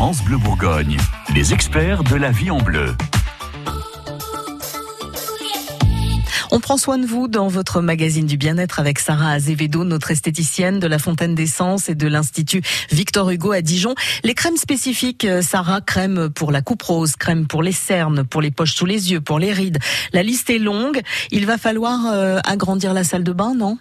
France Bleu Bourgogne, les experts de la vie en bleu. On prend soin de vous dans votre magazine du bien-être avec Sarah Azevedo, notre esthéticienne de la Fontaine d'Essence et de l'Institut Victor Hugo à Dijon. Les crèmes spécifiques, euh, Sarah, crème pour la coupe rose, crème pour les cernes, pour les poches sous les yeux, pour les rides. La liste est longue. Il va falloir euh, agrandir la salle de bain, non?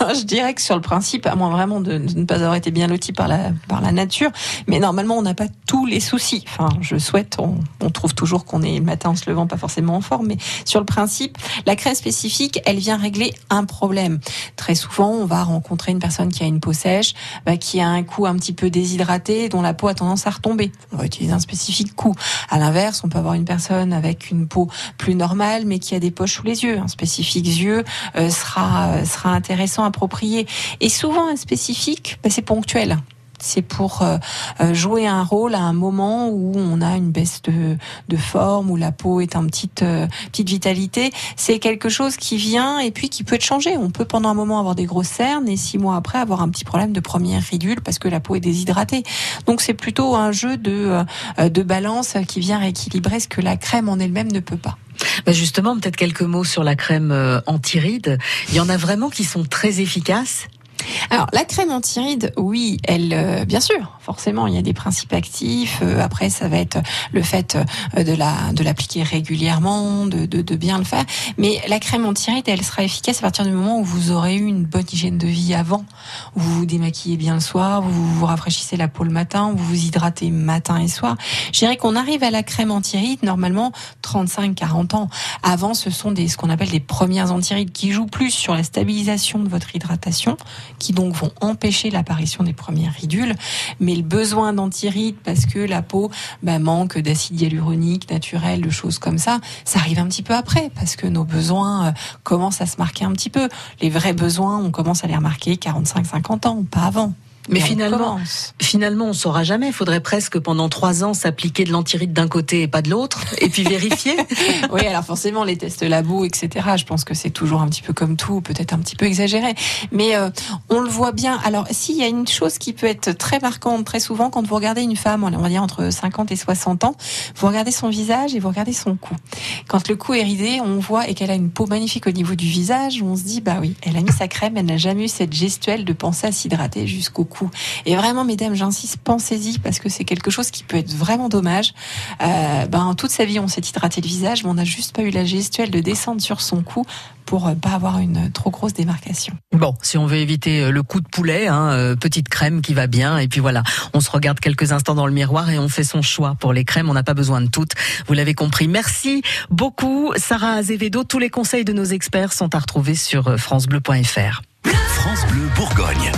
je dirais que sur le principe, à moins vraiment de, ne pas avoir été bien loti par la, par la nature, mais normalement on n'a pas tous les soucis. Enfin, je souhaite, on, trouve toujours qu'on est le matin en se levant pas forcément en forme, mais sur le principe, la crème spécifique, elle vient régler un problème. Très souvent, on va rencontrer une personne qui a une peau sèche, bah, qui a un cou un petit peu déshydraté, dont la peau a tendance à retomber. On va utiliser un spécifique cou. À l'inverse, on peut avoir une personne avec une peau plus normale, mais qui a des poches sous les yeux. Un spécifique yeux euh, sera sera intéressant à approprié. Et souvent, spécifique, ben, c'est ponctuel c'est pour euh, euh, jouer un rôle à un moment où on a une baisse de, de forme, où la peau est en petite, euh, petite vitalité. C'est quelque chose qui vient et puis qui peut être changé. On peut pendant un moment avoir des grosses cernes et six mois après avoir un petit problème de première ridule parce que la peau est déshydratée. Donc c'est plutôt un jeu de, de balance qui vient rééquilibrer ce que la crème en elle-même ne peut pas. Bah justement, peut-être quelques mots sur la crème anti-rides. Il y en a vraiment qui sont très efficaces alors la crème anti-rides, oui, elle, euh, bien sûr, forcément, il y a des principes actifs. Euh, après, ça va être le fait euh, de la de l'appliquer régulièrement, de, de, de, bien le faire. Mais la crème anti-rides, elle sera efficace à partir du moment où vous aurez eu une bonne hygiène de vie avant, vous vous démaquillez bien le soir, vous vous rafraîchissez la peau le matin, vous vous hydratez matin et soir. Je dirais qu'on arrive à la crème anti-rides normalement 35-40 ans. Avant, ce sont des ce qu'on appelle des premières anti-rides qui jouent plus sur la stabilisation de votre hydratation qui donc vont empêcher l'apparition des premières ridules. Mais le besoin d'antirides, parce que la peau bah, manque d'acide hyaluronique naturel, de choses comme ça, ça arrive un petit peu après, parce que nos besoins euh, commencent à se marquer un petit peu. Les vrais besoins, on commence à les remarquer 45-50 ans, pas avant. Mais finalement, finalement, on saura jamais. Il faudrait presque pendant trois ans s'appliquer de l'antiride d'un côté et pas de l'autre, et puis vérifier. oui, alors forcément, les tests labo, etc. Je pense que c'est toujours un petit peu comme tout, peut-être un petit peu exagéré. Mais euh, on le voit bien. Alors, s'il y a une chose qui peut être très marquante, très souvent, quand vous regardez une femme, on va dire entre 50 et 60 ans, vous regardez son visage et vous regardez son cou. Quand le cou est ridé, on voit et qu'elle a une peau magnifique au niveau du visage, on se dit, bah oui, elle a mis sa crème, elle n'a jamais eu cette gestuelle de penser à s'hydrater jusqu'au et vraiment, mesdames, j'insiste, pensez-y parce que c'est quelque chose qui peut être vraiment dommage. Euh, ben, toute sa vie, on s'est hydraté le visage, mais on n'a juste pas eu la gestuelle de descendre sur son cou pour euh, pas avoir une trop grosse démarcation. Bon, si on veut éviter euh, le coup de poulet, hein, petite crème qui va bien, et puis voilà, on se regarde quelques instants dans le miroir et on fait son choix pour les crèmes. On n'a pas besoin de toutes. Vous l'avez compris. Merci beaucoup, Sarah Azevedo. Tous les conseils de nos experts sont à retrouver sur francebleu.fr. France Bleu Bourgogne.